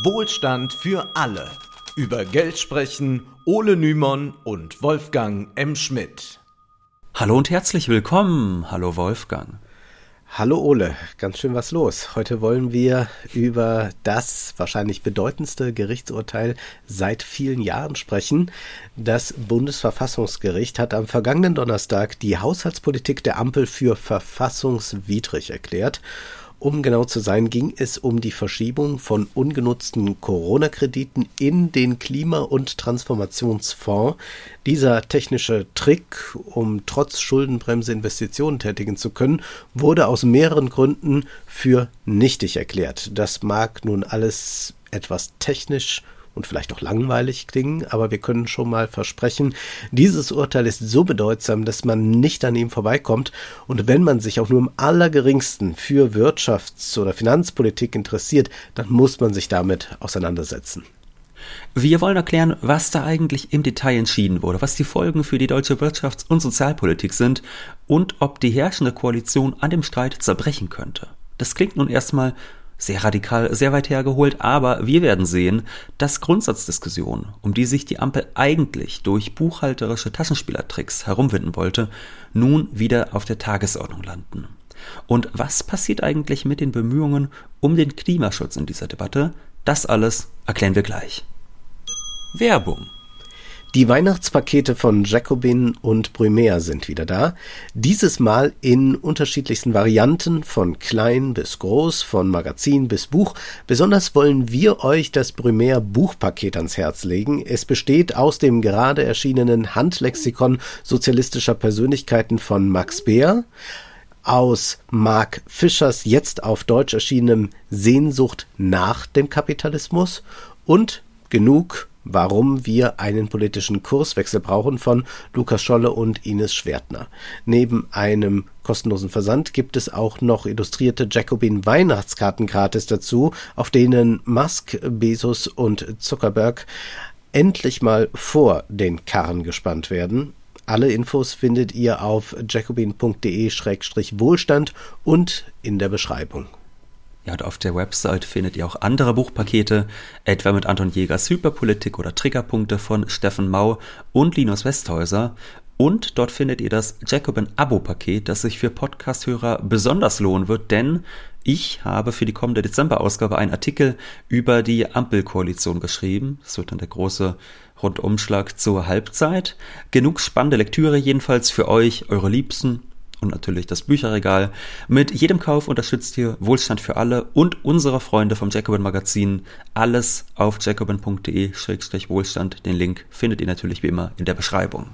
Wohlstand für alle. Über Geld sprechen Ole Nymon und Wolfgang M. Schmidt. Hallo und herzlich willkommen. Hallo Wolfgang. Hallo Ole, ganz schön was los. Heute wollen wir über das wahrscheinlich bedeutendste Gerichtsurteil seit vielen Jahren sprechen. Das Bundesverfassungsgericht hat am vergangenen Donnerstag die Haushaltspolitik der Ampel für verfassungswidrig erklärt um genau zu sein, ging es um die Verschiebung von ungenutzten Corona-Krediten in den Klima- und Transformationsfonds. Dieser technische Trick, um trotz Schuldenbremse Investitionen tätigen zu können, wurde aus mehreren Gründen für nichtig erklärt. Das mag nun alles etwas technisch und vielleicht auch langweilig klingen, aber wir können schon mal versprechen, dieses Urteil ist so bedeutsam, dass man nicht an ihm vorbeikommt und wenn man sich auch nur im allergeringsten für Wirtschafts- oder Finanzpolitik interessiert, dann muss man sich damit auseinandersetzen. Wir wollen erklären, was da eigentlich im Detail entschieden wurde, was die Folgen für die deutsche Wirtschafts- und Sozialpolitik sind und ob die herrschende Koalition an dem Streit zerbrechen könnte. Das klingt nun erstmal sehr radikal, sehr weit hergeholt, aber wir werden sehen, dass Grundsatzdiskussionen, um die sich die Ampel eigentlich durch buchhalterische Taschenspielertricks herumwinden wollte, nun wieder auf der Tagesordnung landen. Und was passiert eigentlich mit den Bemühungen um den Klimaschutz in dieser Debatte? Das alles erklären wir gleich. Werbung die Weihnachtspakete von Jacobin und Brumaire sind wieder da. Dieses Mal in unterschiedlichsten Varianten, von klein bis groß, von Magazin bis Buch. Besonders wollen wir euch das Brumaire Buchpaket ans Herz legen. Es besteht aus dem gerade erschienenen Handlexikon sozialistischer Persönlichkeiten von Max Beer, aus Mark Fischers jetzt auf Deutsch erschienenem Sehnsucht nach dem Kapitalismus und genug Warum wir einen politischen Kurswechsel brauchen von Lukas Scholle und Ines Schwertner. Neben einem kostenlosen Versand gibt es auch noch illustrierte Jacobin Weihnachtskarten gratis dazu, auf denen Musk, Bezos und Zuckerberg endlich mal vor den Karren gespannt werden. Alle Infos findet ihr auf jacobin.de-wohlstand und in der Beschreibung. Ja, und auf der Website findet ihr auch andere Buchpakete, etwa mit Anton Jägers Hyperpolitik oder Triggerpunkte von Steffen Mau und Linus Westhäuser. Und dort findet ihr das Jacobin Abo-Paket, das sich für Podcast-Hörer besonders lohnen wird, denn ich habe für die kommende Dezember-Ausgabe einen Artikel über die Ampelkoalition geschrieben. Das wird dann der große Rundumschlag zur Halbzeit. Genug spannende Lektüre jedenfalls für euch, eure Liebsten und natürlich das Bücherregal. Mit jedem Kauf unterstützt ihr Wohlstand für alle und unsere Freunde vom Jacobin Magazin. Alles auf jacobin.de-wohlstand. Den Link findet ihr natürlich wie immer in der Beschreibung.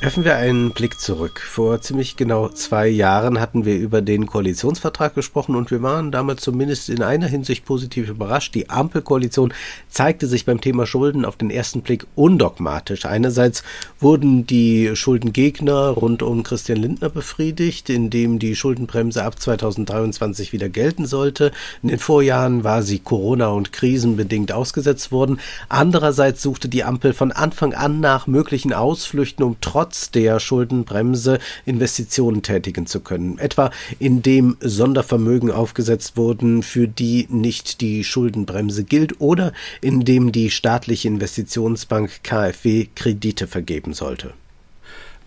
Werfen wir einen Blick zurück. Vor ziemlich genau zwei Jahren hatten wir über den Koalitionsvertrag gesprochen und wir waren damit zumindest in einer Hinsicht positiv überrascht. Die Ampelkoalition zeigte sich beim Thema Schulden auf den ersten Blick undogmatisch. Einerseits wurden die Schuldengegner rund um Christian Lindner befriedigt, indem die Schuldenbremse ab 2023 wieder gelten sollte. In den Vorjahren war sie Corona- und krisenbedingt ausgesetzt worden. Andererseits suchte die Ampel von Anfang an nach möglichen Ausflüchten, um trotz trotz der Schuldenbremse Investitionen tätigen zu können, etwa indem Sondervermögen aufgesetzt wurden, für die nicht die Schuldenbremse gilt, oder indem die staatliche Investitionsbank KfW Kredite vergeben sollte.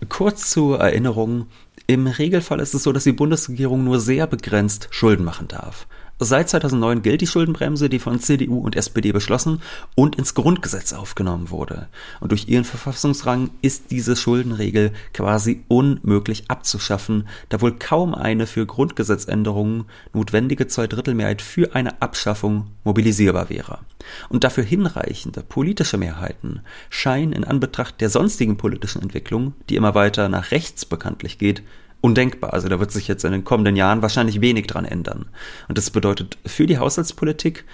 Kurz zur Erinnerung, im Regelfall ist es so, dass die Bundesregierung nur sehr begrenzt Schulden machen darf. Seit 2009 gilt die Schuldenbremse, die von CDU und SPD beschlossen und ins Grundgesetz aufgenommen wurde. Und durch ihren Verfassungsrang ist diese Schuldenregel quasi unmöglich abzuschaffen, da wohl kaum eine für Grundgesetzänderungen notwendige Zweidrittelmehrheit für eine Abschaffung mobilisierbar wäre. Und dafür hinreichende politische Mehrheiten scheinen in Anbetracht der sonstigen politischen Entwicklung, die immer weiter nach rechts bekanntlich geht, undenkbar. Also da wird sich jetzt in den kommenden Jahren wahrscheinlich wenig dran ändern. Und das bedeutet für die Haushaltspolitik,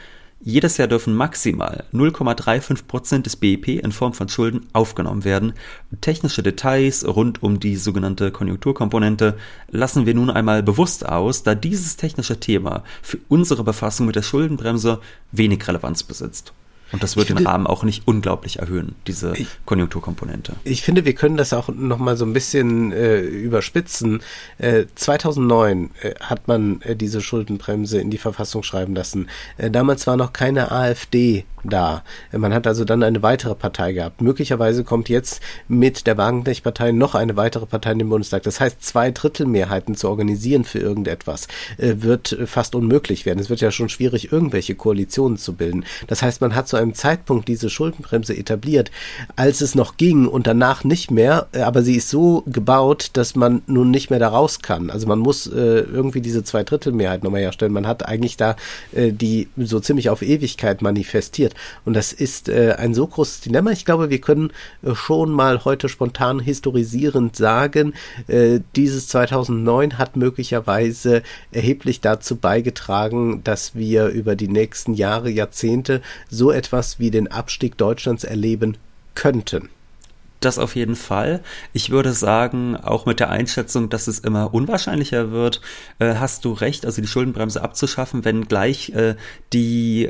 jedes Jahr dürfen maximal 0,35 Prozent des BIP in Form von Schulden aufgenommen werden. Technische Details rund um die sogenannte Konjunkturkomponente lassen wir nun einmal bewusst aus, da dieses technische Thema für unsere Befassung mit der Schuldenbremse wenig Relevanz besitzt. Und das wird den Rahmen auch nicht unglaublich erhöhen, diese ich, Konjunkturkomponente. Ich finde, wir können das auch noch mal so ein bisschen äh, überspitzen. Äh, 2009 äh, hat man äh, diese Schuldenbremse in die Verfassung schreiben lassen. Äh, damals war noch keine AfD da. Äh, man hat also dann eine weitere Partei gehabt. Möglicherweise kommt jetzt mit der Wagenknecht-Partei noch eine weitere Partei in den Bundestag. Das heißt, zwei Drittel Mehrheiten zu organisieren für irgendetwas wird fast unmöglich werden. Es wird ja schon schwierig, irgendwelche Koalitionen zu bilden. Das heißt, man hat so einem Zeitpunkt diese Schuldenbremse etabliert, als es noch ging und danach nicht mehr, äh, aber sie ist so gebaut, dass man nun nicht mehr da raus kann. Also man muss äh, irgendwie diese Zweidrittelmehrheit nochmal herstellen. Man hat eigentlich da äh, die so ziemlich auf Ewigkeit manifestiert. Und das ist äh, ein so großes Dilemma. Ich glaube, wir können äh, schon mal heute spontan historisierend sagen, äh, dieses 2009 hat möglicherweise erheblich dazu beigetragen, dass wir über die nächsten Jahre, Jahrzehnte so etwas wie den Abstieg Deutschlands erleben könnten. Das auf jeden Fall. Ich würde sagen, auch mit der Einschätzung, dass es immer unwahrscheinlicher wird, äh, hast du recht, also die Schuldenbremse abzuschaffen, wenn gleich äh, die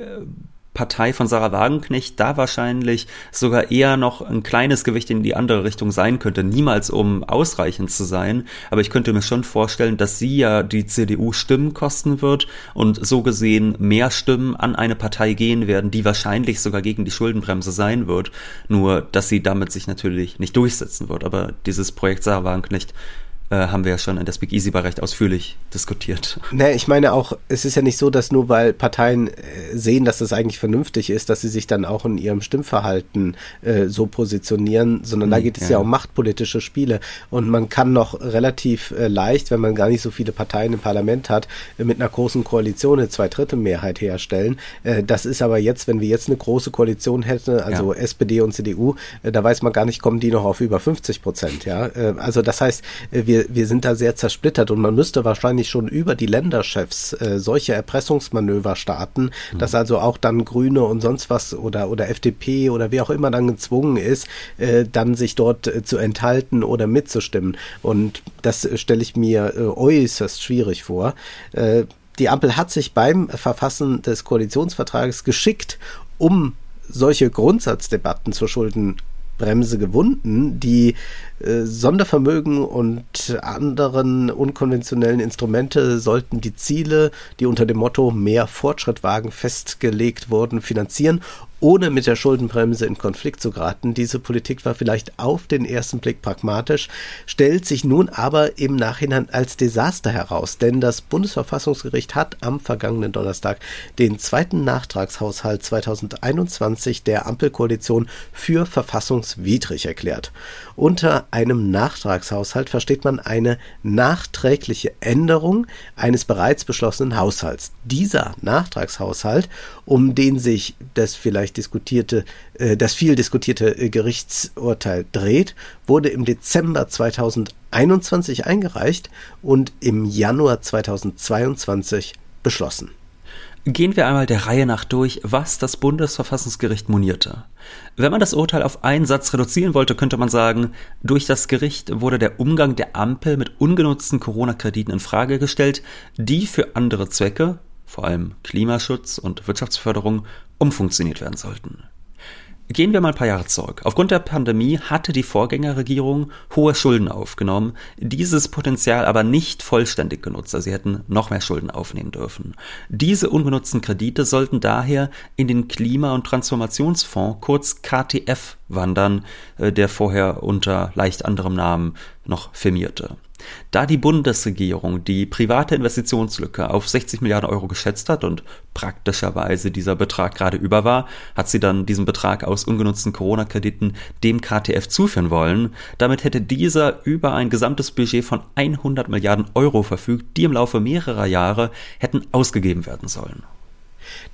Partei von Sarah Wagenknecht da wahrscheinlich sogar eher noch ein kleines Gewicht in die andere Richtung sein könnte. Niemals um ausreichend zu sein. Aber ich könnte mir schon vorstellen, dass sie ja die CDU Stimmen kosten wird und so gesehen mehr Stimmen an eine Partei gehen werden, die wahrscheinlich sogar gegen die Schuldenbremse sein wird. Nur, dass sie damit sich natürlich nicht durchsetzen wird. Aber dieses Projekt Sarah Wagenknecht haben wir ja schon in der Speak Easy recht ausführlich diskutiert. Ne, ich meine auch, es ist ja nicht so, dass nur weil Parteien äh, sehen, dass das eigentlich vernünftig ist, dass sie sich dann auch in ihrem Stimmverhalten äh, so positionieren, sondern mhm, da geht es ja. ja. um machtpolitische Spiele und man kann noch relativ äh, leicht, wenn man gar nicht so viele Parteien im Parlament hat, äh, mit einer großen Koalition eine Zweidrittelmehrheit herstellen. Äh, das ist aber jetzt, wenn wir jetzt eine große Koalition hätten, also ja. SPD und CDU, da weiß man gar nicht, kommen die noch auf über 50 Prozent, ja. also das heißt, wir wir, wir sind da sehr zersplittert und man müsste wahrscheinlich schon über die Länderchefs äh, solche Erpressungsmanöver starten, mhm. dass also auch dann Grüne und sonst was oder, oder FDP oder wie auch immer dann gezwungen ist, äh, dann sich dort äh, zu enthalten oder mitzustimmen. Und das äh, stelle ich mir äh, äußerst schwierig vor. Äh, die Ampel hat sich beim Verfassen des Koalitionsvertrages geschickt, um solche Grundsatzdebatten zur Schuldenbremse gewunden, die äh, Sondervermögen und anderen unkonventionellen Instrumente sollten die Ziele, die unter dem Motto mehr Fortschritt wagen festgelegt wurden, finanzieren ohne mit der Schuldenbremse in Konflikt zu geraten. Diese Politik war vielleicht auf den ersten Blick pragmatisch, stellt sich nun aber im Nachhinein als Desaster heraus, denn das Bundesverfassungsgericht hat am vergangenen Donnerstag den zweiten Nachtragshaushalt 2021 der Ampelkoalition für verfassungswidrig erklärt. Unter einem Nachtragshaushalt versteht man eine nachträgliche Änderung eines bereits beschlossenen Haushalts. Dieser Nachtragshaushalt, um den sich das vielleicht diskutierte, äh, das viel diskutierte äh, Gerichtsurteil dreht, wurde im Dezember 2021 eingereicht und im Januar 2022 beschlossen. Gehen wir einmal der Reihe nach durch, was das Bundesverfassungsgericht monierte. Wenn man das Urteil auf einen Satz reduzieren wollte, könnte man sagen, durch das Gericht wurde der Umgang der Ampel mit ungenutzten Corona-Krediten in Frage gestellt, die für andere Zwecke, vor allem Klimaschutz und Wirtschaftsförderung, umfunktioniert werden sollten. Gehen wir mal ein paar Jahre zurück. Aufgrund der Pandemie hatte die Vorgängerregierung hohe Schulden aufgenommen, dieses Potenzial aber nicht vollständig genutzt, also sie hätten noch mehr Schulden aufnehmen dürfen. Diese ungenutzten Kredite sollten daher in den Klima- und Transformationsfonds, kurz KTF, wandern, äh, der vorher unter leicht anderem Namen noch firmierte. Da die Bundesregierung die private Investitionslücke auf 60 Milliarden Euro geschätzt hat und praktischerweise dieser Betrag gerade über war, hat sie dann diesen Betrag aus ungenutzten Corona-Krediten dem KTF zuführen wollen. Damit hätte dieser über ein gesamtes Budget von 100 Milliarden Euro verfügt, die im Laufe mehrerer Jahre hätten ausgegeben werden sollen.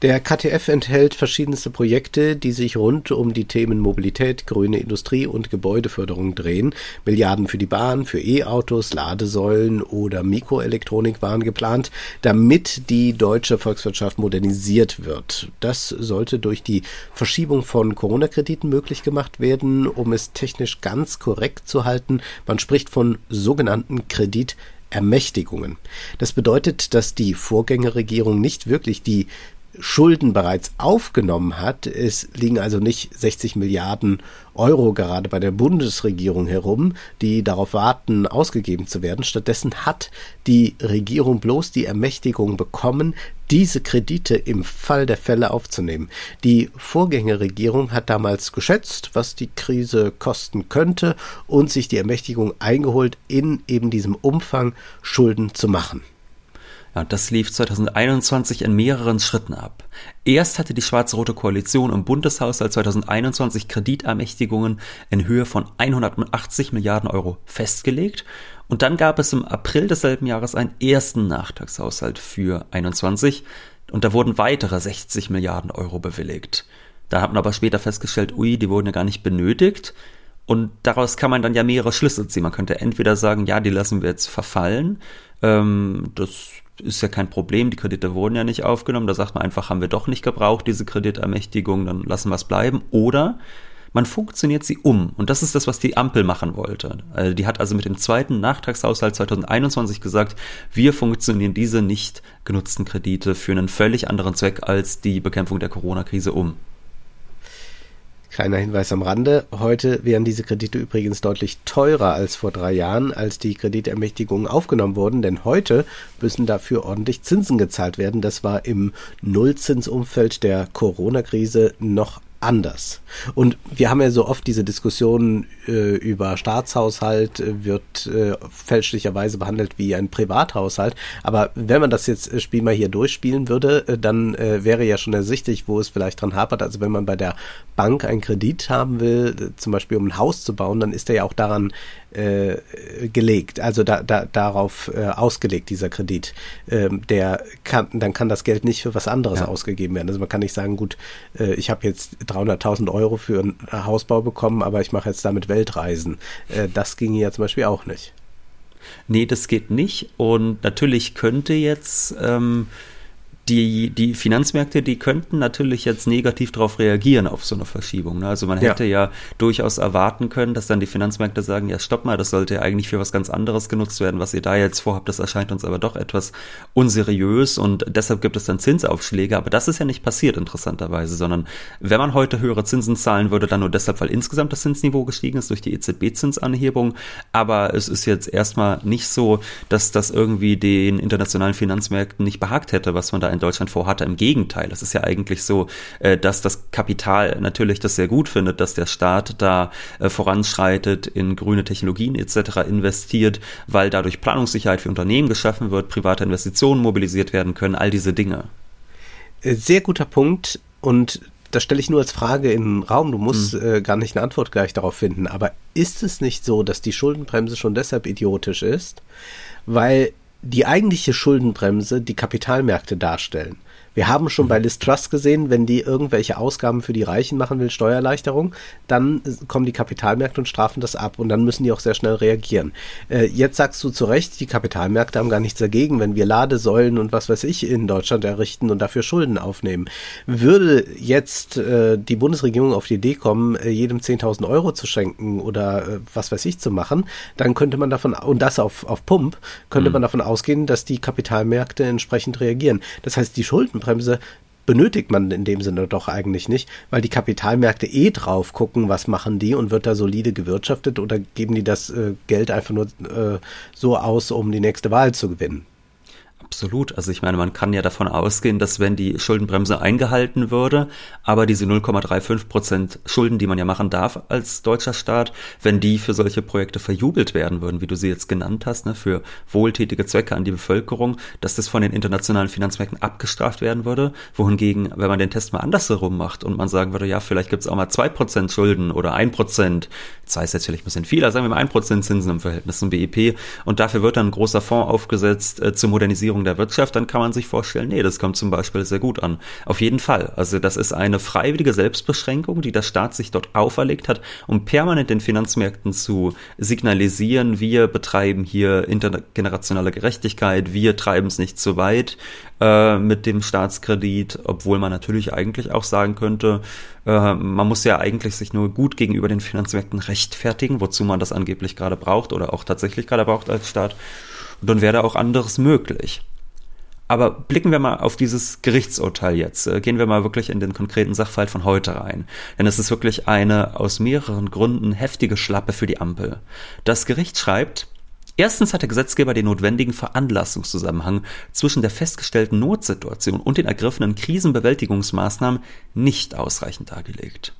Der KTF enthält verschiedenste Projekte, die sich rund um die Themen Mobilität, grüne Industrie und Gebäudeförderung drehen. Milliarden für die Bahn, für E-Autos, Ladesäulen oder Mikroelektronik waren geplant, damit die deutsche Volkswirtschaft modernisiert wird. Das sollte durch die Verschiebung von Corona-Krediten möglich gemacht werden, um es technisch ganz korrekt zu halten. Man spricht von sogenannten Kredit Ermächtigungen. Das bedeutet, dass die Vorgängerregierung nicht wirklich die Schulden bereits aufgenommen hat. Es liegen also nicht 60 Milliarden Euro gerade bei der Bundesregierung herum, die darauf warten, ausgegeben zu werden. Stattdessen hat die Regierung bloß die Ermächtigung bekommen, diese Kredite im Fall der Fälle aufzunehmen. Die Vorgängerregierung hat damals geschätzt, was die Krise kosten könnte und sich die Ermächtigung eingeholt, in eben diesem Umfang Schulden zu machen. Ja, das lief 2021 in mehreren Schritten ab. Erst hatte die schwarz-rote Koalition im Bundeshaushalt 2021 Kreditermächtigungen in Höhe von 180 Milliarden Euro festgelegt und dann gab es im April desselben Jahres einen ersten Nachtragshaushalt für 21 und da wurden weitere 60 Milliarden Euro bewilligt. Da hat man aber später festgestellt, ui, die wurden ja gar nicht benötigt. Und daraus kann man dann ja mehrere Schlüsse ziehen. Man könnte entweder sagen, ja, die lassen wir jetzt verfallen. Ähm, das ist ja kein Problem, die Kredite wurden ja nicht aufgenommen. Da sagt man einfach, haben wir doch nicht gebraucht, diese Kreditermächtigung, dann lassen wir es bleiben. Oder man funktioniert sie um. Und das ist das, was die Ampel machen wollte. Also die hat also mit dem zweiten Nachtragshaushalt 2021 gesagt, wir funktionieren diese nicht genutzten Kredite für einen völlig anderen Zweck als die Bekämpfung der Corona-Krise um. Kleiner Hinweis am Rande. Heute wären diese Kredite übrigens deutlich teurer als vor drei Jahren, als die Kreditermächtigungen aufgenommen wurden, denn heute müssen dafür ordentlich Zinsen gezahlt werden. Das war im Nullzinsumfeld der Corona-Krise noch anders. Und wir haben ja so oft diese Diskussionen äh, über Staatshaushalt, äh, wird äh, fälschlicherweise behandelt wie ein Privathaushalt. Aber wenn man das jetzt äh, Spiel mal hier durchspielen würde, äh, dann äh, wäre ja schon ersichtlich, wo es vielleicht dran hapert. Also wenn man bei der Bank einen Kredit haben will, zum Beispiel um ein Haus zu bauen, dann ist er ja auch daran äh, gelegt, also da, da, darauf äh, ausgelegt, dieser Kredit. Ähm, der kann, dann kann das Geld nicht für was anderes ja. ausgegeben werden. Also man kann nicht sagen, gut, äh, ich habe jetzt 300.000 Euro für einen Hausbau bekommen, aber ich mache jetzt damit Weltreisen. Äh, das ginge ja zum Beispiel auch nicht. Nee, das geht nicht. Und natürlich könnte jetzt ähm, die, die Finanzmärkte, die könnten natürlich jetzt negativ darauf reagieren auf so eine Verschiebung. Ne? Also man hätte ja. ja. durchaus erwarten können, dass dann die Finanzmärkte sagen, ja stopp mal, das sollte ja eigentlich für was ganz anderes genutzt werden, was ihr da jetzt vorhabt, das erscheint uns aber doch etwas unseriös und deshalb gibt es dann Zinsaufschläge. Aber das ist ja nicht passiert, interessanterweise, sondern wenn man heute höhere Zinsen zahlen würde, dann nur deshalb, weil insgesamt das Zinsniveau gestiegen ist durch die EZB-Zinsanhebung. Aber es ist jetzt erstmal nicht so, dass das irgendwie den internationalen Finanzmärkten nicht behagt hätte, was man da in Deutschland vorhatte. Im Gegenteil, es ist ja eigentlich so, äh, dass das Kapital natürlich das sehr gut findet, dass der Staat da äh, voranschreitet, in grüne Technologien etc. investiert, weil dadurch Planungssicherheit für Unternehmen geschaffen wird, private Investitionen mobilisiert werden können, all diese Dinge. Äh, sehr guter Punkt und das stelle ich nur als Frage in den Raum. Du musst hm. äh, gar nicht eine Antwort gleich darauf finden. Aber ist es nicht so, dass die Schuldenbremse schon deshalb idiotisch ist, weil die eigentliche Schuldenbremse die Kapitalmärkte darstellen. Wir haben schon bei Liz Trust gesehen, wenn die irgendwelche Ausgaben für die Reichen machen will, Steuererleichterung, dann kommen die Kapitalmärkte und strafen das ab und dann müssen die auch sehr schnell reagieren. Äh, jetzt sagst du zu Recht, die Kapitalmärkte haben gar nichts dagegen, wenn wir Ladesäulen und was weiß ich in Deutschland errichten und dafür Schulden aufnehmen. Würde jetzt äh, die Bundesregierung auf die Idee kommen, äh, jedem 10.000 Euro zu schenken oder äh, was weiß ich zu machen, dann könnte man davon, und das auf, auf Pump, könnte mhm. man davon ausgehen, dass die Kapitalmärkte entsprechend reagieren. Das heißt, die Schulden Schuldenbremse benötigt man in dem Sinne doch eigentlich nicht, weil die Kapitalmärkte eh drauf gucken, was machen die und wird da solide gewirtschaftet oder geben die das äh, Geld einfach nur äh, so aus, um die nächste Wahl zu gewinnen. Absolut. Also ich meine, man kann ja davon ausgehen, dass wenn die Schuldenbremse eingehalten würde, aber diese 0,35 Prozent Schulden, die man ja machen darf als deutscher Staat, wenn die für solche Projekte verjubelt werden würden, wie du sie jetzt genannt hast, ne, für wohltätige Zwecke an die Bevölkerung, dass das von den internationalen Finanzmärkten abgestraft werden würde. Wohingegen, wenn man den Test mal andersherum macht und man sagen würde, ja, vielleicht gibt es auch mal zwei Prozent Schulden oder ein Prozent, das heißt jetzt vielleicht ein bisschen viel, sagen wir mal ein Prozent Zinsen im Verhältnis zum BIP und dafür wird dann ein großer Fonds aufgesetzt äh, zur Modernisierung der Wirtschaft, dann kann man sich vorstellen, nee, das kommt zum Beispiel sehr gut an. Auf jeden Fall. Also das ist eine freiwillige Selbstbeschränkung, die der Staat sich dort auferlegt hat, um permanent den Finanzmärkten zu signalisieren, wir betreiben hier intergenerationale Gerechtigkeit, wir treiben es nicht zu weit äh, mit dem Staatskredit, obwohl man natürlich eigentlich auch sagen könnte, äh, man muss ja eigentlich sich nur gut gegenüber den Finanzmärkten rechtfertigen, wozu man das angeblich gerade braucht oder auch tatsächlich gerade braucht als Staat. Und dann wäre da auch anderes möglich. Aber blicken wir mal auf dieses Gerichtsurteil jetzt. Äh, gehen wir mal wirklich in den konkreten Sachverhalt von heute rein. Denn es ist wirklich eine aus mehreren Gründen heftige Schlappe für die Ampel. Das Gericht schreibt, Erstens hat der Gesetzgeber den notwendigen Veranlassungszusammenhang zwischen der festgestellten Notsituation und den ergriffenen Krisenbewältigungsmaßnahmen nicht ausreichend dargelegt.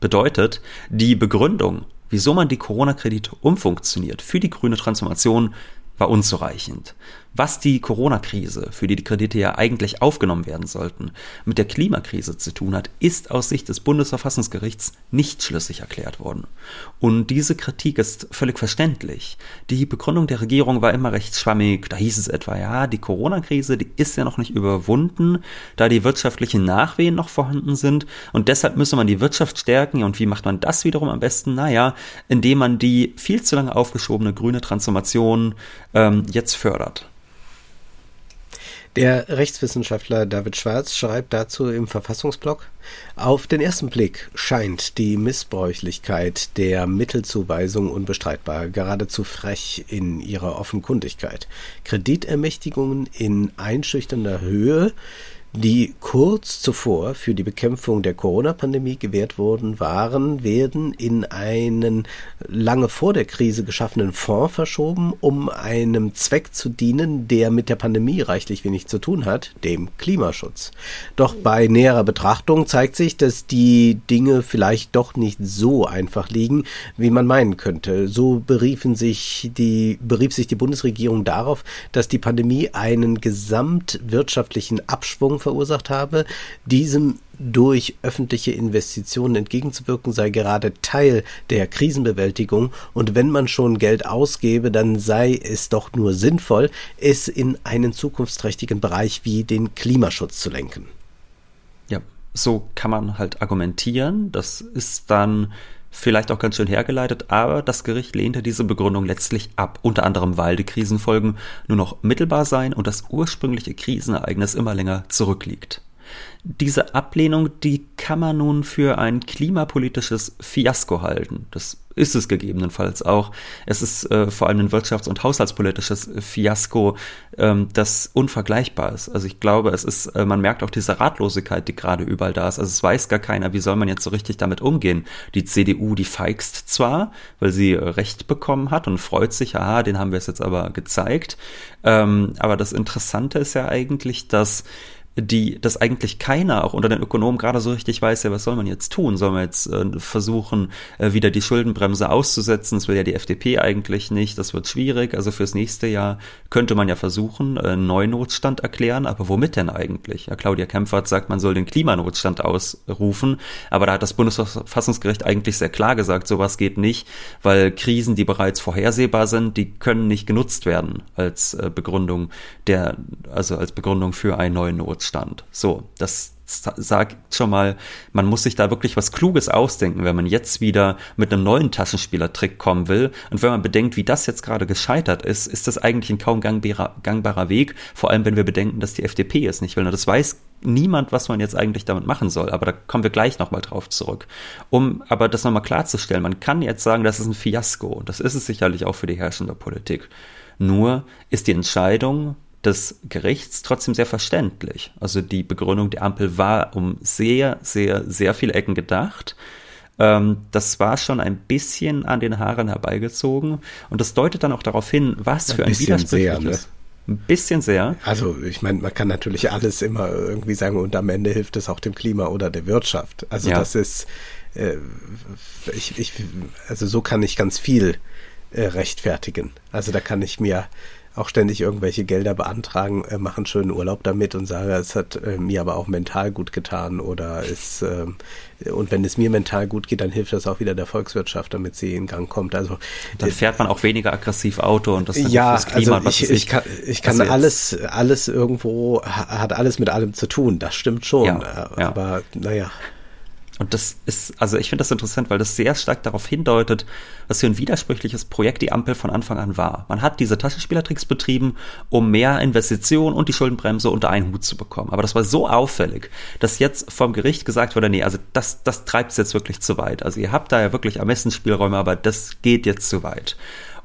Bedeutet, die Begründung, wieso man die Corona-Kredite umfunktioniert für die grüne Transformation, war unzureichend was die Corona-Krise, für die die Kredite ja eigentlich aufgenommen werden sollten, mit der Klimakrise zu tun hat, ist aus Sicht des Bundesverfassungsgerichts nicht schlüssig erklärt worden. Und diese Kritik ist völlig verständlich. Die Begründung der Regierung war immer recht schwammig. Da hieß es etwa, ja, die Corona-Krise, die ist ja noch nicht überwunden, da die wirtschaftlichen Nachwehen noch vorhanden sind und deshalb müsse man die Wirtschaft stärken. Und wie macht man das wiederum am besten? Naja, indem man die viel zu lange aufgeschobene grüne Transformation ähm, jetzt fördert. Der Rechtswissenschaftler David Schwarz schreibt dazu im Verfassungsblog, auf den ersten Blick scheint die Missbräuchlichkeit der Mittelzuweisung unbestreitbar, geradezu frech in ihrer Offenkundigkeit. Kreditermächtigungen in einschüchternder Höhe, die kurz zuvor für die Bekämpfung der Corona-Pandemie gewährt wurden, waren, werden in einen lange vor der Krise geschaffenen Fonds verschoben, um einem Zweck zu dienen, der mit der Pandemie reichlich wenig zu tun hat, dem Klimaschutz. Doch bei näherer Betrachtung zeigt sich, dass die Dinge vielleicht doch nicht so einfach liegen, wie man meinen könnte. So beriefen sich die, berief sich die Bundesregierung darauf, dass die Pandemie einen gesamtwirtschaftlichen Abschwung verursacht habe. Diesem durch öffentliche Investitionen entgegenzuwirken, sei gerade Teil der Krisenbewältigung und wenn man schon Geld ausgebe, dann sei es doch nur sinnvoll, es in einen zukunftsträchtigen Bereich wie den Klimaschutz zu lenken. Ja, so kann man halt argumentieren. Das ist dann vielleicht auch ganz schön hergeleitet, aber das Gericht lehnte diese Begründung letztlich ab, unter anderem weil die Krisenfolgen nur noch mittelbar seien und das ursprüngliche Krisenereignis immer länger zurückliegt. Diese Ablehnung, die kann man nun für ein klimapolitisches Fiasko halten. Das ist es gegebenenfalls auch. Es ist äh, vor allem ein wirtschafts- und haushaltspolitisches Fiasko, ähm, das unvergleichbar ist. Also ich glaube, es ist, äh, man merkt auch diese Ratlosigkeit, die gerade überall da ist. Also es weiß gar keiner, wie soll man jetzt so richtig damit umgehen. Die CDU, die feigst zwar, weil sie äh, Recht bekommen hat und freut sich, aha, den haben wir es jetzt aber gezeigt. Ähm, aber das Interessante ist ja eigentlich, dass die das eigentlich keiner, auch unter den Ökonomen, gerade so richtig weiß, ja, was soll man jetzt tun? Soll man jetzt äh, versuchen, äh, wieder die Schuldenbremse auszusetzen? Das will ja die FDP eigentlich nicht. Das wird schwierig. Also fürs nächste Jahr könnte man ja versuchen, äh, einen neuen Notstand erklären. Aber womit denn eigentlich? Ja, Claudia Kempfert sagt, man soll den Klimanotstand ausrufen. Aber da hat das Bundesverfassungsgericht eigentlich sehr klar gesagt, sowas geht nicht, weil Krisen, die bereits vorhersehbar sind, die können nicht genutzt werden als äh, Begründung der, also als Begründung für einen neuen Notstand. Stand. So, das sagt schon mal, man muss sich da wirklich was Kluges ausdenken, wenn man jetzt wieder mit einem neuen Taschenspielertrick kommen will. Und wenn man bedenkt, wie das jetzt gerade gescheitert ist, ist das eigentlich ein kaum gangbarer, gangbarer Weg. Vor allem, wenn wir bedenken, dass die FDP es nicht will. Und das weiß niemand, was man jetzt eigentlich damit machen soll. Aber da kommen wir gleich nochmal drauf zurück. Um aber das nochmal klarzustellen, man kann jetzt sagen, das ist ein Fiasko. Das ist es sicherlich auch für die herrschende Politik. Nur ist die Entscheidung, des Gerichts trotzdem sehr verständlich. Also die Begründung der Ampel war um sehr, sehr, sehr viele Ecken gedacht. Ähm, das war schon ein bisschen an den Haaren herbeigezogen und das deutet dann auch darauf hin, was ein für ein widersprüchliches. Sehr, ne? Ein bisschen sehr. Also ich meine, man kann natürlich alles immer irgendwie sagen und am Ende hilft es auch dem Klima oder der Wirtschaft. Also ja. das ist, äh, ich, ich, also so kann ich ganz viel äh, rechtfertigen. Also da kann ich mir auch ständig irgendwelche Gelder beantragen, äh, machen schönen Urlaub damit und sage, es hat äh, mir aber auch mental gut getan oder ist äh, und wenn es mir mental gut geht, dann hilft das auch wieder der Volkswirtschaft, damit sie in Gang kommt. Also dann fährt man auch weniger aggressiv Auto und das ist ja, das Klima. Also ich, ich, ich kann, ich kann alles, alles irgendwo hat alles mit allem zu tun. Das stimmt schon. Ja, ja. Aber naja. Und das ist, also ich finde das interessant, weil das sehr stark darauf hindeutet, was für ein widersprüchliches Projekt die Ampel von Anfang an war. Man hat diese Taschenspielertricks betrieben, um mehr Investitionen und die Schuldenbremse unter einen Hut zu bekommen. Aber das war so auffällig, dass jetzt vom Gericht gesagt wurde, nee, also das, das treibt es jetzt wirklich zu weit. Also ihr habt da ja wirklich Ermessensspielräume, aber das geht jetzt zu weit.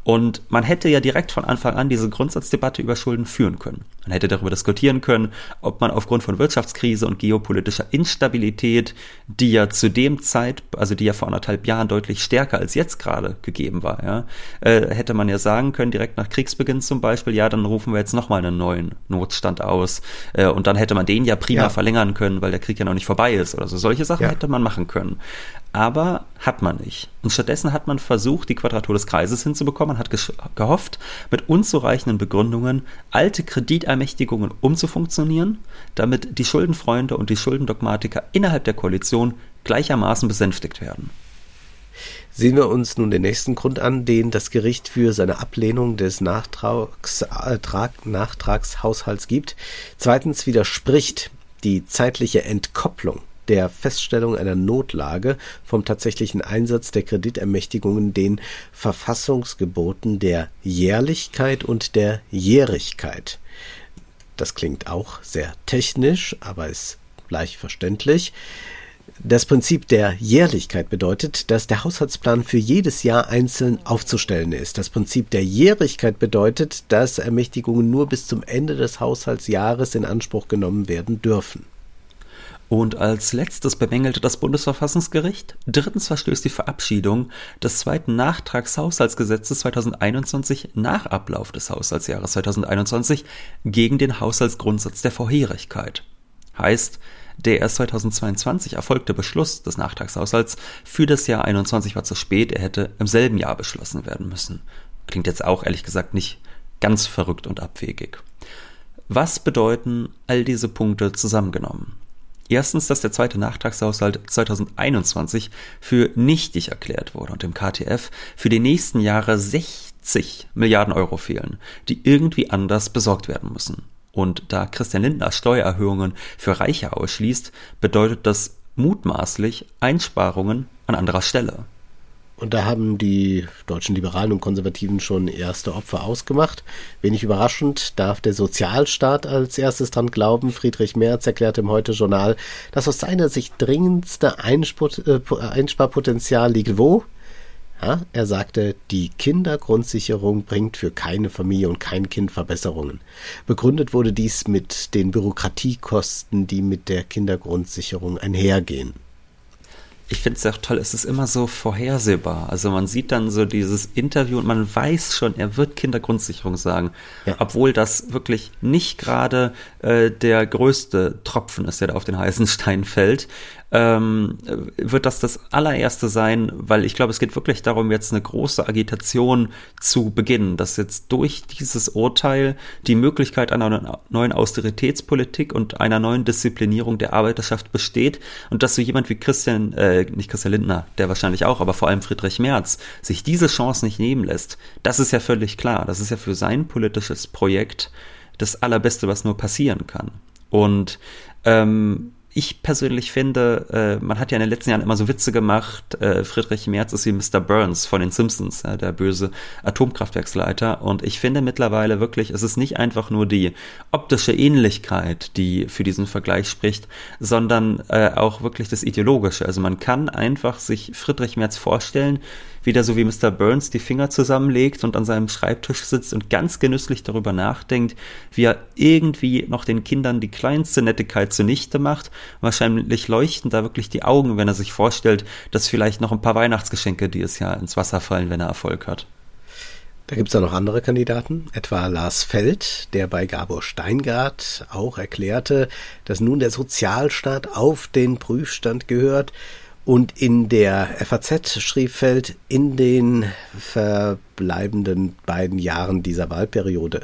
Und man hätte ja direkt von Anfang an diese Grundsatzdebatte über Schulden führen können. Man hätte darüber diskutieren können, ob man aufgrund von Wirtschaftskrise und geopolitischer Instabilität, die ja zu dem Zeit, also die ja vor anderthalb Jahren deutlich stärker als jetzt gerade gegeben war, ja, äh, hätte man ja sagen können, direkt nach Kriegsbeginn zum Beispiel, ja, dann rufen wir jetzt nochmal einen neuen Notstand aus. Äh, und dann hätte man den ja prima ja. verlängern können, weil der Krieg ja noch nicht vorbei ist oder so. Solche Sachen ja. hätte man machen können. Aber hat man nicht. Und stattdessen hat man versucht, die Quadratur des Kreises hinzubekommen. Man hat gehofft, mit unzureichenden Begründungen alte Kreditermächtigungen umzufunktionieren, damit die Schuldenfreunde und die Schuldendogmatiker innerhalb der Koalition gleichermaßen besänftigt werden. Sehen wir uns nun den nächsten Grund an, den das Gericht für seine Ablehnung des Nachtrags, äh, Nachtragshaushalts gibt. Zweitens widerspricht die zeitliche Entkopplung der Feststellung einer Notlage vom tatsächlichen Einsatz der Kreditermächtigungen den Verfassungsgeboten der Jährlichkeit und der Jährigkeit. Das klingt auch sehr technisch, aber ist leicht verständlich. Das Prinzip der Jährlichkeit bedeutet, dass der Haushaltsplan für jedes Jahr einzeln aufzustellen ist. Das Prinzip der Jährigkeit bedeutet, dass Ermächtigungen nur bis zum Ende des Haushaltsjahres in Anspruch genommen werden dürfen. Und als letztes bemängelte das Bundesverfassungsgericht, drittens verstößt die Verabschiedung des zweiten Nachtragshaushaltsgesetzes 2021 nach Ablauf des Haushaltsjahres 2021 gegen den Haushaltsgrundsatz der Vorherigkeit. Heißt, der erst 2022 erfolgte Beschluss des Nachtragshaushalts für das Jahr 21 war zu spät, er hätte im selben Jahr beschlossen werden müssen. Klingt jetzt auch ehrlich gesagt nicht ganz verrückt und abwegig. Was bedeuten all diese Punkte zusammengenommen? Erstens, dass der zweite Nachtragshaushalt 2021 für nichtig erklärt wurde und im KTF für die nächsten Jahre 60 Milliarden Euro fehlen, die irgendwie anders besorgt werden müssen. Und da Christian Lindner Steuererhöhungen für Reiche ausschließt, bedeutet das mutmaßlich Einsparungen an anderer Stelle. Und da haben die deutschen Liberalen und Konservativen schon erste Opfer ausgemacht. Wenig überraschend darf der Sozialstaat als erstes dran glauben. Friedrich Merz erklärte im Heute-Journal, dass aus seiner Sicht dringendste äh, Einsparpotenzial liegt wo? Ja, er sagte, die Kindergrundsicherung bringt für keine Familie und kein Kind Verbesserungen. Begründet wurde dies mit den Bürokratiekosten, die mit der Kindergrundsicherung einhergehen ich finde es auch toll, es ist immer so vorhersehbar. Also man sieht dann so dieses Interview und man weiß schon, er wird Kindergrundsicherung sagen. Ja. Obwohl das wirklich nicht gerade äh, der größte Tropfen ist, der da auf den heißen Stein fällt ähm, wird das das allererste sein, weil ich glaube, es geht wirklich darum, jetzt eine große Agitation zu beginnen, dass jetzt durch dieses Urteil die Möglichkeit einer neuen Austeritätspolitik und einer neuen Disziplinierung der Arbeiterschaft besteht und dass so jemand wie Christian, äh, nicht Christian Lindner, der wahrscheinlich auch, aber vor allem Friedrich Merz, sich diese Chance nicht nehmen lässt, das ist ja völlig klar. Das ist ja für sein politisches Projekt das Allerbeste, was nur passieren kann. Und ähm, ich persönlich finde, äh, man hat ja in den letzten Jahren immer so Witze gemacht, äh, Friedrich Merz ist wie Mr. Burns von den Simpsons, der böse Atomkraftwerksleiter. Und ich finde mittlerweile wirklich, es ist nicht einfach nur die optische Ähnlichkeit, die für diesen Vergleich spricht, sondern äh, auch wirklich das Ideologische. Also man kann einfach sich Friedrich Merz vorstellen, wieder so wie Mr. Burns die Finger zusammenlegt und an seinem Schreibtisch sitzt und ganz genüsslich darüber nachdenkt, wie er irgendwie noch den Kindern die kleinste Nettigkeit zunichte macht. Wahrscheinlich leuchten da wirklich die Augen, wenn er sich vorstellt, dass vielleicht noch ein paar Weihnachtsgeschenke dieses Jahr ins Wasser fallen, wenn er Erfolg hat. Da gibt es ja noch andere Kandidaten, etwa Lars Feld, der bei Gabor Steingart auch erklärte, dass nun der Sozialstaat auf den Prüfstand gehört. Und in der FAZ schrieb Feld, in den verbleibenden beiden Jahren dieser Wahlperiode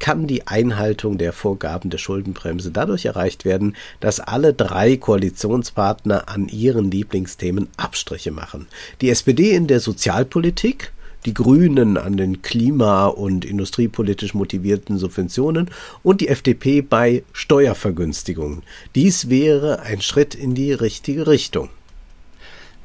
kann die Einhaltung der Vorgaben der Schuldenbremse dadurch erreicht werden, dass alle drei Koalitionspartner an ihren Lieblingsthemen Abstriche machen. Die SPD in der Sozialpolitik, die Grünen an den klima- und industriepolitisch motivierten Subventionen und die FDP bei Steuervergünstigungen. Dies wäre ein Schritt in die richtige Richtung.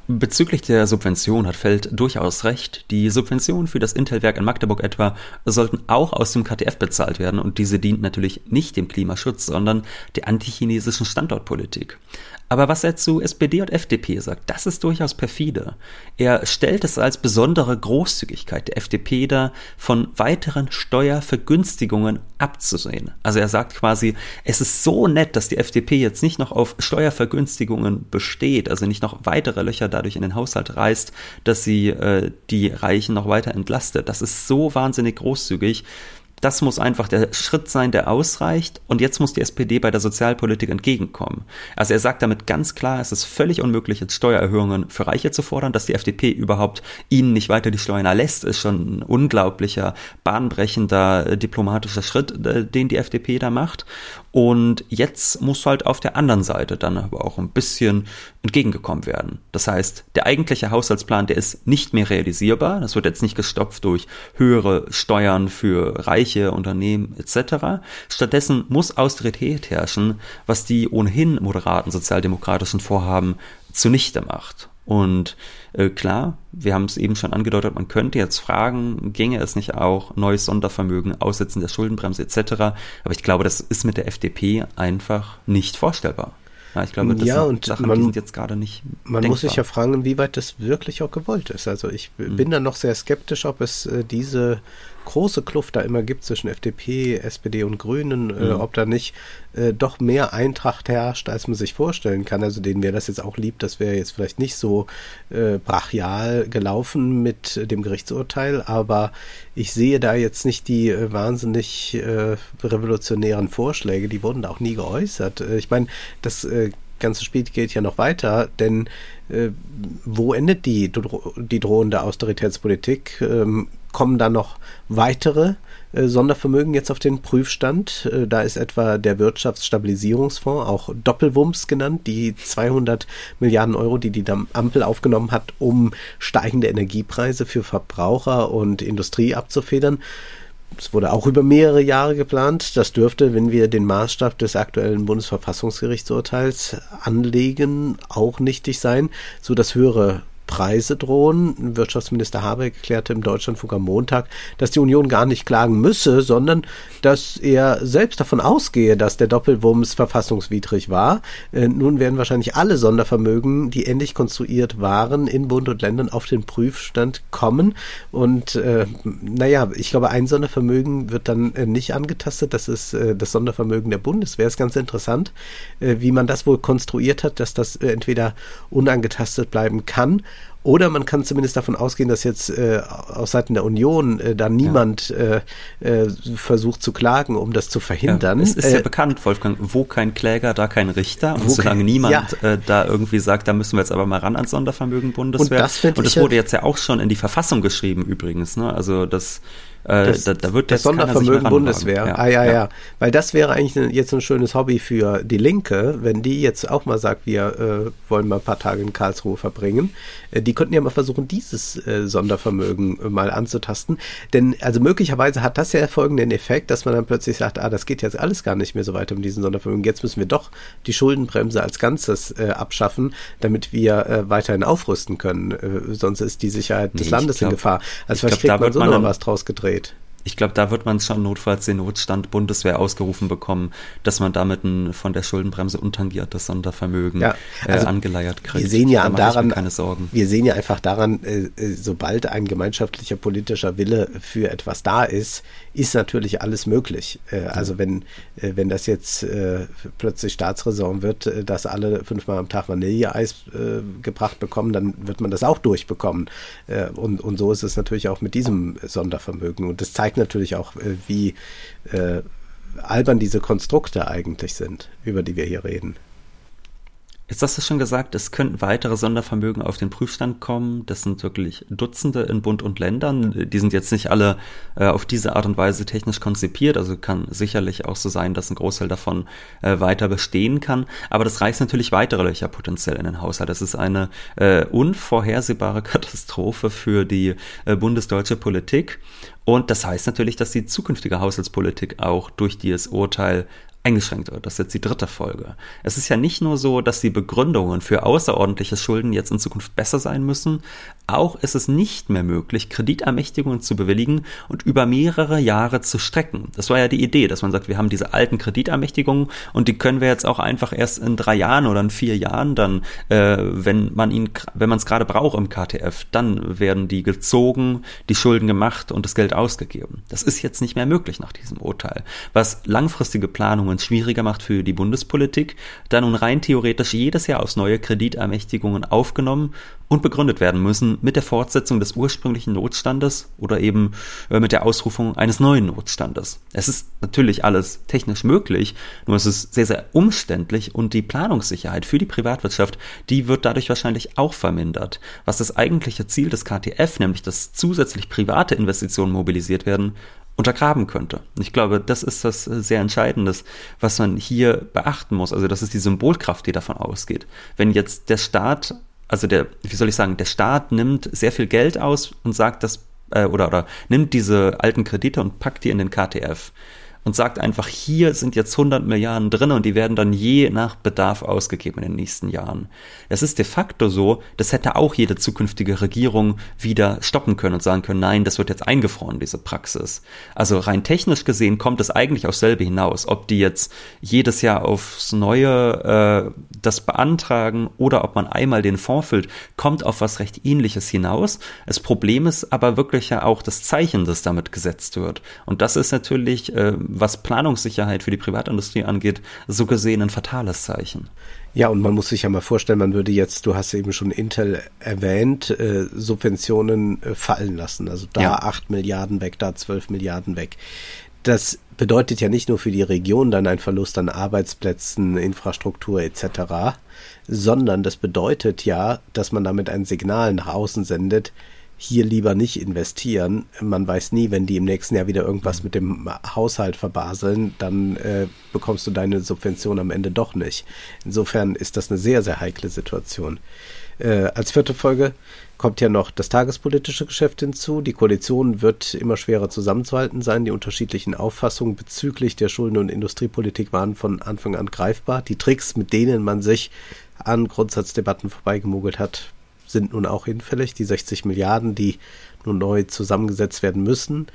Bezüglich der Subvention hat Feld durchaus recht. Die Subventionen für das Intel-Werk in Magdeburg etwa sollten auch aus dem KTF bezahlt werden und diese dient natürlich nicht dem Klimaschutz, sondern der antichinesischen Standortpolitik. Aber was er zu SPD und FDP sagt, das ist durchaus perfide. Er stellt es als besondere Großzügigkeit der FDP dar, von weiteren Steuervergünstigungen abzusehen. Also er sagt quasi, es ist so nett, dass die FDP jetzt nicht noch auf Steuervergünstigungen besteht, also nicht noch weitere Löcher dadurch in den Haushalt reißt, dass sie äh, die Reichen noch weiter entlastet. Das ist so wahnsinnig großzügig. Das muss einfach der Schritt sein, der ausreicht. Und jetzt muss die SPD bei der Sozialpolitik entgegenkommen. Also er sagt damit ganz klar, es ist völlig unmöglich, jetzt Steuererhöhungen für Reiche zu fordern. Dass die FDP überhaupt ihnen nicht weiter die Steuern erlässt, ist schon ein unglaublicher, bahnbrechender diplomatischer Schritt, äh, den die FDP da macht. Und jetzt muss halt auf der anderen Seite dann aber auch ein bisschen entgegengekommen werden. Das heißt, der eigentliche Haushaltsplan, der ist nicht mehr realisierbar. Das wird jetzt nicht gestopft durch höhere Steuern für Reiche, Unternehmen etc. Stattdessen muss Austerität herrschen, was die ohnehin moderaten sozialdemokratischen Vorhaben zunichte macht. Und äh, klar, wir haben es eben schon angedeutet, man könnte jetzt fragen, ginge es nicht auch, neues Sondervermögen, Aussetzen der Schuldenbremse etc. Aber ich glaube, das ist mit der FDP einfach nicht vorstellbar. Ja, ich glaube, das ja, sind Sachen, man, die sind jetzt gerade nicht. Man denkbar. muss sich ja fragen, inwieweit das wirklich auch gewollt ist. Also ich mhm. bin da noch sehr skeptisch, ob es äh, diese große Kluft da immer gibt zwischen FDP, SPD und Grünen, äh, mhm. äh, ob da nicht äh, doch mehr Eintracht herrscht, als man sich vorstellen kann. Also denen wäre das jetzt auch lieb, das wäre jetzt vielleicht nicht so äh, brachial gelaufen mit dem Gerichtsurteil, aber ich sehe da jetzt nicht die äh, wahnsinnig äh, revolutionären Vorschläge, die wurden da auch nie geäußert. Ich meine, das ganze Spiel geht ja noch weiter, denn äh, wo endet die, die drohende Austeritätspolitik? Ähm, kommen da noch weitere äh, Sondervermögen jetzt auf den Prüfstand. Äh, da ist etwa der Wirtschaftsstabilisierungsfonds, auch Doppelwumms genannt, die 200 Milliarden Euro, die die Ampel aufgenommen hat, um steigende Energiepreise für Verbraucher und Industrie abzufedern. Es wurde auch über mehrere Jahre geplant. Das dürfte, wenn wir den Maßstab des aktuellen Bundesverfassungsgerichtsurteils anlegen, auch nichtig sein, so dass höhere Preise drohen. Wirtschaftsminister Habeck erklärte im Deutschlandfunk am Montag, dass die Union gar nicht klagen müsse, sondern dass er selbst davon ausgehe, dass der Doppelwumms verfassungswidrig war. Äh, nun werden wahrscheinlich alle Sondervermögen, die ähnlich konstruiert waren, in Bund und Ländern auf den Prüfstand kommen. Und äh, naja, ich glaube, ein Sondervermögen wird dann äh, nicht angetastet. Das ist äh, das Sondervermögen der Bundeswehr. Ist ganz interessant, äh, wie man das wohl konstruiert hat, dass das entweder unangetastet bleiben kann oder man kann zumindest davon ausgehen, dass jetzt äh, aus Seiten der Union äh, da niemand ja. äh, äh, versucht zu klagen, um das zu verhindern. Ja, es ist ja äh, bekannt, Wolfgang, wo kein Kläger, da kein Richter. Und solange kein, niemand ja. Äh, da irgendwie sagt, da müssen wir jetzt aber mal ran ans Sondervermögen Bundeswehr. Und das, Und das wurde jetzt ja auch schon in die Verfassung geschrieben übrigens. Ne? Also das das, da, da, wird das Sondervermögen Bundeswehr. Ja, ah ja, ja, ja, Weil das wäre eigentlich ne, jetzt ein schönes Hobby für die Linke, wenn die jetzt auch mal sagt, wir äh, wollen mal ein paar Tage in Karlsruhe verbringen. Äh, die könnten ja mal versuchen, dieses äh, Sondervermögen äh, mal anzutasten. Denn also möglicherweise hat das ja folgenden Effekt, dass man dann plötzlich sagt, ah, das geht jetzt alles gar nicht mehr so weiter um diesen Sondervermögen. Jetzt müssen wir doch die Schuldenbremse als Ganzes äh, abschaffen, damit wir weiterhin aufrüsten können. sonst ist die Sicherheit des nee, Landes glaub, in Gefahr. Also vielleicht kriegt man so noch was draus gedreht gedreht. Ich glaube, da wird man schon notfalls den Notstand Bundeswehr ausgerufen bekommen, dass man damit ein von der Schuldenbremse untangiertes Sondervermögen ja, äh, also äh, angeleiert kriegt. Wir sehen ja da daran, keine Sorgen. Wir sehen ja einfach daran, äh, äh, sobald ein gemeinschaftlicher politischer Wille für etwas da ist, ist natürlich alles möglich. Äh, also wenn, äh, wenn das jetzt plötzlich Staatsräson wird, dass alle fünfmal am Tag Vanilleeis gebracht bekommen, dann wird man das auch durchbekommen. und, und so ist es natürlich auch mit diesem Sondervermögen. Und das zeigt natürlich auch, äh, wie äh, albern diese Konstrukte eigentlich sind, über die wir hier reden. Jetzt hast du schon gesagt, es könnten weitere Sondervermögen auf den Prüfstand kommen. Das sind wirklich Dutzende in Bund und Ländern. Die sind jetzt nicht alle äh, auf diese Art und Weise technisch konzipiert. Also kann sicherlich auch so sein, dass ein Großteil davon äh, weiter bestehen kann. Aber das reißt natürlich weitere Löcher potenziell in den Haushalt. Das ist eine äh, unvorhersehbare Katastrophe für die äh, bundesdeutsche Politik. Und das heißt natürlich, dass die zukünftige Haushaltspolitik auch durch dieses Urteil eingeschränkt wird. Das ist jetzt die dritte Folge. Es ist ja nicht nur so, dass die Begründungen für außerordentliche Schulden jetzt in Zukunft besser sein müssen, auch ist es nicht mehr möglich, Kreditermächtigungen zu bewilligen und über mehrere Jahre zu strecken. Das war ja die Idee, dass man sagt, wir haben diese alten Kreditermächtigungen und die können wir jetzt auch einfach erst in drei Jahren oder in vier Jahren dann, äh, wenn man ihn, wenn man es gerade braucht im KTF, dann werden die gezogen, die Schulden gemacht und das Geld ausgegeben. Das ist jetzt nicht mehr möglich nach diesem Urteil, was langfristige Planungen schwieriger macht für die Bundespolitik, da nun rein theoretisch jedes Jahr aufs neue Kreditermächtigungen aufgenommen und begründet werden müssen mit der Fortsetzung des ursprünglichen Notstandes oder eben äh, mit der Ausrufung eines neuen Notstandes. Es ist natürlich alles technisch möglich, nur es ist sehr, sehr umständlich und die Planungssicherheit für die Privatwirtschaft, die wird dadurch wahrscheinlich auch vermindert. Was das eigentliche Ziel des KTF, nämlich dass zusätzlich private Investitionen mobilisiert werden, untergraben könnte. Ich glaube, das ist das äh, sehr Entscheidendes, was man hier beachten muss. Also das ist die Symbolkraft, die davon ausgeht. Wenn jetzt der Staat also der, wie soll ich sagen, der Staat nimmt sehr viel Geld aus und sagt, dass, äh, oder, oder nimmt diese alten Kredite und packt die in den KTF und sagt einfach, hier sind jetzt 100 Milliarden drin und die werden dann je nach Bedarf ausgegeben in den nächsten Jahren. Es ist de facto so, das hätte auch jede zukünftige Regierung wieder stoppen können und sagen können, nein, das wird jetzt eingefroren, diese Praxis. Also rein technisch gesehen kommt es eigentlich aufs selbe hinaus, ob die jetzt jedes Jahr aufs Neue äh, das beantragen oder ob man einmal den Fonds füllt, kommt auf was recht ähnliches hinaus. Das Problem ist aber wirklich ja auch das Zeichen, das damit gesetzt wird. Und das ist natürlich äh, was Planungssicherheit für die Privatindustrie angeht, so gesehen ein fatales Zeichen. Ja, und man muss sich ja mal vorstellen, man würde jetzt, du hast eben schon Intel erwähnt, äh, Subventionen äh, fallen lassen. Also da ja. 8 Milliarden weg, da 12 Milliarden weg. Das bedeutet ja nicht nur für die Region dann ein Verlust an Arbeitsplätzen, Infrastruktur etc., sondern das bedeutet ja, dass man damit ein Signal nach außen sendet, hier lieber nicht investieren. Man weiß nie, wenn die im nächsten Jahr wieder irgendwas mit dem Haushalt verbaseln, dann äh, bekommst du deine Subvention am Ende doch nicht. Insofern ist das eine sehr, sehr heikle Situation. Äh, als vierte Folge kommt ja noch das tagespolitische Geschäft hinzu. Die Koalition wird immer schwerer zusammenzuhalten sein. Die unterschiedlichen Auffassungen bezüglich der Schulden- und Industriepolitik waren von Anfang an greifbar. Die Tricks, mit denen man sich an Grundsatzdebatten vorbeigemogelt hat, sind nun auch hinfällig. Die 60 Milliarden, die nun neu zusammengesetzt werden müssen,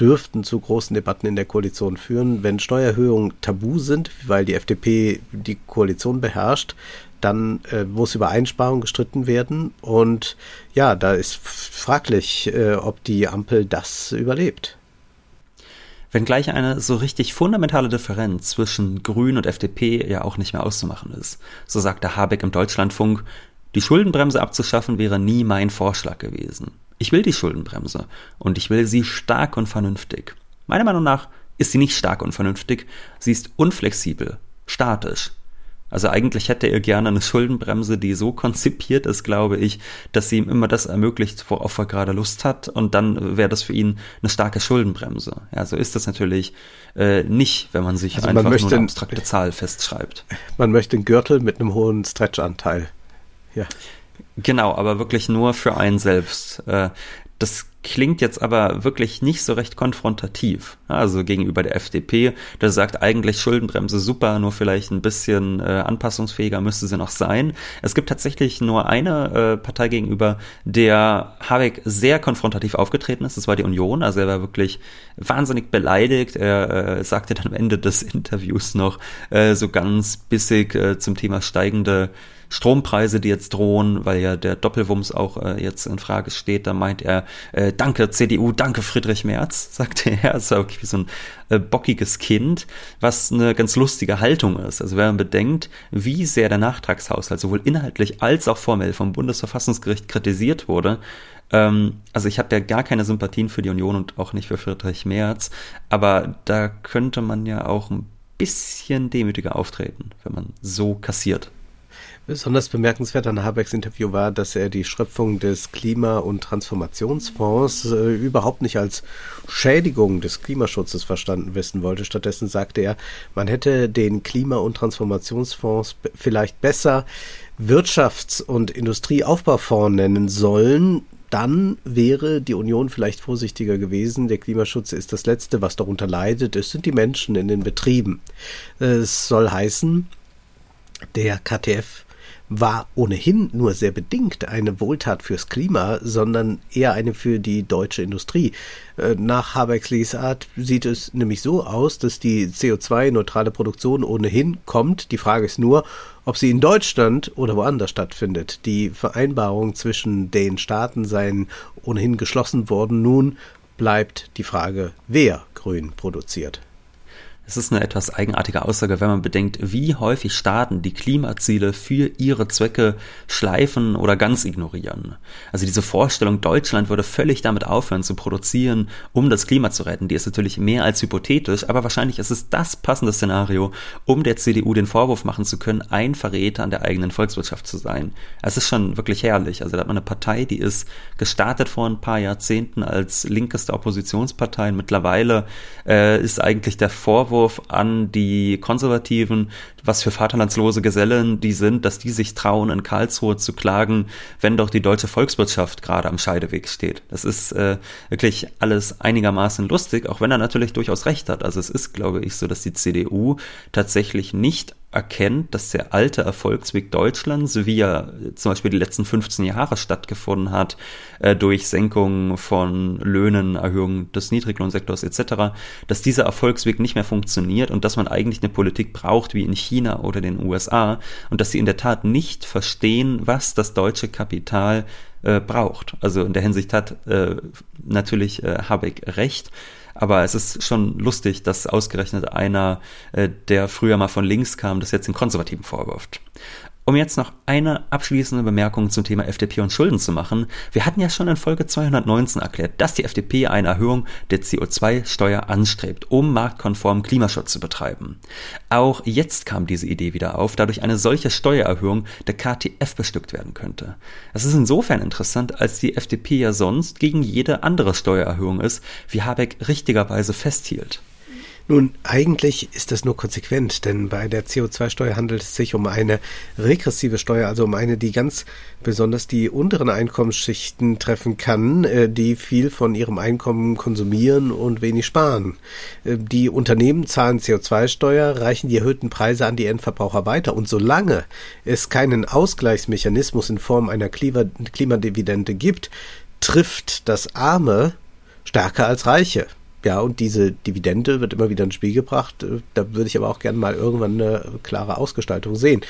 dürften zu großen Debatten in der Koalition führen. Wenn Steuererhöhungen tabu sind, weil die FDP die Koalition beherrscht, dann äh, muss über Einsparungen gestritten werden. Und ja, da ist fraglich, äh, ob die Ampel das überlebt. Wenngleich eine so richtig fundamentale Differenz zwischen Grün und FDP ja auch nicht mehr auszumachen ist. So sagte Habeck im Deutschlandfunk, die Schuldenbremse abzuschaffen wäre nie mein Vorschlag gewesen. Ich will die Schuldenbremse und ich will sie stark und vernünftig. Meiner Meinung nach ist sie nicht stark und vernünftig, sie ist unflexibel, statisch. Also eigentlich hätte er gerne eine Schuldenbremse, die so konzipiert ist, glaube ich, dass sie ihm immer das ermöglicht, worauf er gerade Lust hat und dann wäre das für ihn eine starke Schuldenbremse. Ja, so ist das natürlich äh, nicht, wenn man sich also einfach möchte, nur eine abstrakte Zahl festschreibt. Man möchte einen Gürtel mit einem hohen Stretchanteil. Ja. Genau, aber wirklich nur für einen selbst. Äh, das klingt jetzt aber wirklich nicht so recht konfrontativ. Also gegenüber der FDP, der sagt eigentlich Schuldenbremse super, nur vielleicht ein bisschen äh, anpassungsfähiger müsste sie noch sein. Es gibt tatsächlich nur eine äh, Partei gegenüber, der Habeck sehr konfrontativ aufgetreten ist. Das war die Union. Also er war wirklich wahnsinnig beleidigt. Er sagte dann am Ende des Interviews noch so ganz bissig zum Thema steigende Strompreise, die jetzt drohen, weil ja der Doppelwumms auch äh, jetzt in Frage steht, da meint er, äh, danke CDU, danke Friedrich Merz, sagte er. Das war wirklich wie so ein äh, bockiges Kind, was eine ganz lustige Haltung ist. Also wenn man bedenkt, wie sehr der Nachtragshaushalt sowohl inhaltlich als auch formell vom Bundesverfassungsgericht kritisiert wurde, ähm, also ich habe ja gar keine Sympathien für die Union und auch nicht für Friedrich Merz, aber da könnte man ja auch ein bisschen demütiger auftreten, wenn man so kassiert. Besonders bemerkenswert an Habecks Interview war, dass er die Schröpfung des Klima- und Transformationsfonds äh, überhaupt nicht als Schädigung des Klimaschutzes verstanden wissen wollte. Stattdessen sagte er, man hätte den Klima- und Transformationsfonds vielleicht besser Wirtschafts- und Industrieaufbaufonds nennen sollen, dann wäre die Union vielleicht vorsichtiger gewesen. Der Klimaschutz ist das Letzte, was darunter leidet. Es sind die Menschen in den Betrieben. Es soll heißen, der KTF war ohnehin nur sehr bedingt eine Wohltat fürs Klima, sondern eher eine für die deutsche Industrie. Äh, nach Habecks Lesart sieht es nämlich so aus, dass die CO2-neutrale Produktion ohnehin kommt. Die Frage ist nur, ob sie in Deutschland oder woanders stattfindet. Die Vereinbarungen zwischen den Staaten seien ohnehin geschlossen worden. Nun bleibt die Frage, wer grün produziert. Es ist eine etwas eigenartige Aussage, wenn man bedenkt, wie häufig Staaten die Klimaziele für ihre Zwecke schleifen oder ganz ignorieren. Also diese Vorstellung, Deutschland würde völlig damit aufhören zu produzieren, um das Klima zu retten, die ist natürlich mehr als hypothetisch, aber wahrscheinlich ist es das passende Szenario, um der CDU den Vorwurf machen zu können, ein Verräter an der eigenen Volkswirtschaft zu sein. Es ist schon wirklich herrlich. Also da hat man eine Partei, die ist gestartet vor ein paar Jahrzehnten als linkeste Oppositionspartei. Mittlerweile äh, ist eigentlich der Vorwurf, Vorwurf an die Konservativen, was für vaterlandslose Gesellen die sind, dass die sich trauen, in Karlsruhe zu klagen, wenn doch die deutsche Volkswirtschaft gerade am Scheideweg steht. Das ist äh, wirklich alles einigermaßen lustig, auch wenn er natürlich durchaus recht hat. Also es ist, glaube ich, so, dass die CDU tatsächlich nicht erkennt, dass der alte Erfolgsweg Deutschlands, wie er zum Beispiel die letzten 15 Jahre stattgefunden hat, äh, durch Senkung von Löhnen, Erhöhung des Niedriglohnsektors etc., dass dieser Erfolgsweg nicht mehr funktioniert und dass man eigentlich eine Politik braucht wie in China oder den USA und dass sie in der Tat nicht verstehen, was das deutsche Kapital äh, braucht. Also in der Hinsicht hat äh, natürlich äh, Habeck recht. Aber es ist schon lustig, dass ausgerechnet einer, äh, der früher mal von links kam, das jetzt den Konservativen vorwirft. Um jetzt noch eine abschließende Bemerkung zum Thema FDP und Schulden zu machen. Wir hatten ja schon in Folge 219 erklärt, dass die FDP eine Erhöhung der CO2-Steuer anstrebt, um marktkonformen Klimaschutz zu betreiben. Auch jetzt kam diese Idee wieder auf, dadurch eine solche Steuererhöhung der KTF bestückt werden könnte. Das ist insofern interessant, als die FDP ja sonst gegen jede andere Steuererhöhung ist, wie Habeck richtigerweise festhielt. Nun, eigentlich ist das nur konsequent, denn bei der CO2-Steuer handelt es sich um eine regressive Steuer, also um eine, die ganz besonders die unteren Einkommensschichten treffen kann, äh, die viel von ihrem Einkommen konsumieren und wenig sparen. Äh, die Unternehmen zahlen CO2-Steuer, reichen die erhöhten Preise an die Endverbraucher weiter und solange es keinen Ausgleichsmechanismus in Form einer Klimadividende gibt, trifft das Arme stärker als Reiche. Ja, und diese Dividende wird immer wieder ins Spiel gebracht. Da würde ich aber auch gerne mal irgendwann eine klare Ausgestaltung sehen.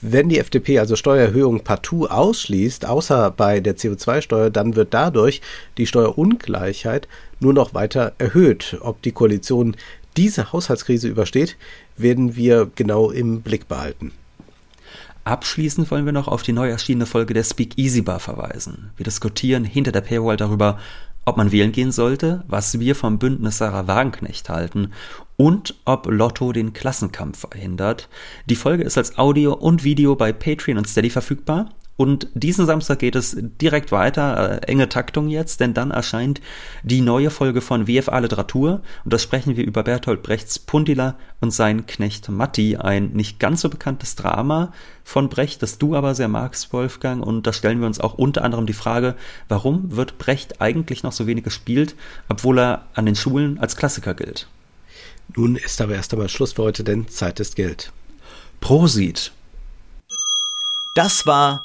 Wenn die FDP also Steuererhöhungen partout ausschließt, außer bei der CO2-Steuer, dann wird dadurch die Steuerungleichheit nur noch weiter erhöht. Ob die Koalition diese Haushaltskrise übersteht, werden wir genau im Blick behalten. Abschließend wollen wir noch auf die neu erschienene Folge der Speak Easy Bar verweisen. Wir diskutieren hinter der Paywall darüber, ob man wählen gehen sollte, was wir vom Bündnis Sarah Wagenknecht halten und ob Lotto den Klassenkampf verhindert. Die Folge ist als Audio und Video bei Patreon und Steady verfügbar. Und diesen Samstag geht es direkt weiter, äh, enge Taktung jetzt, denn dann erscheint die neue Folge von WFA Literatur und da sprechen wir über Bertolt Brechts Pundila und sein Knecht Matti, ein nicht ganz so bekanntes Drama von Brecht, das du aber sehr magst, Wolfgang, und da stellen wir uns auch unter anderem die Frage, warum wird Brecht eigentlich noch so wenig gespielt, obwohl er an den Schulen als Klassiker gilt. Nun ist aber erst einmal Schluss für heute, denn Zeit ist Geld. Prosit. Das war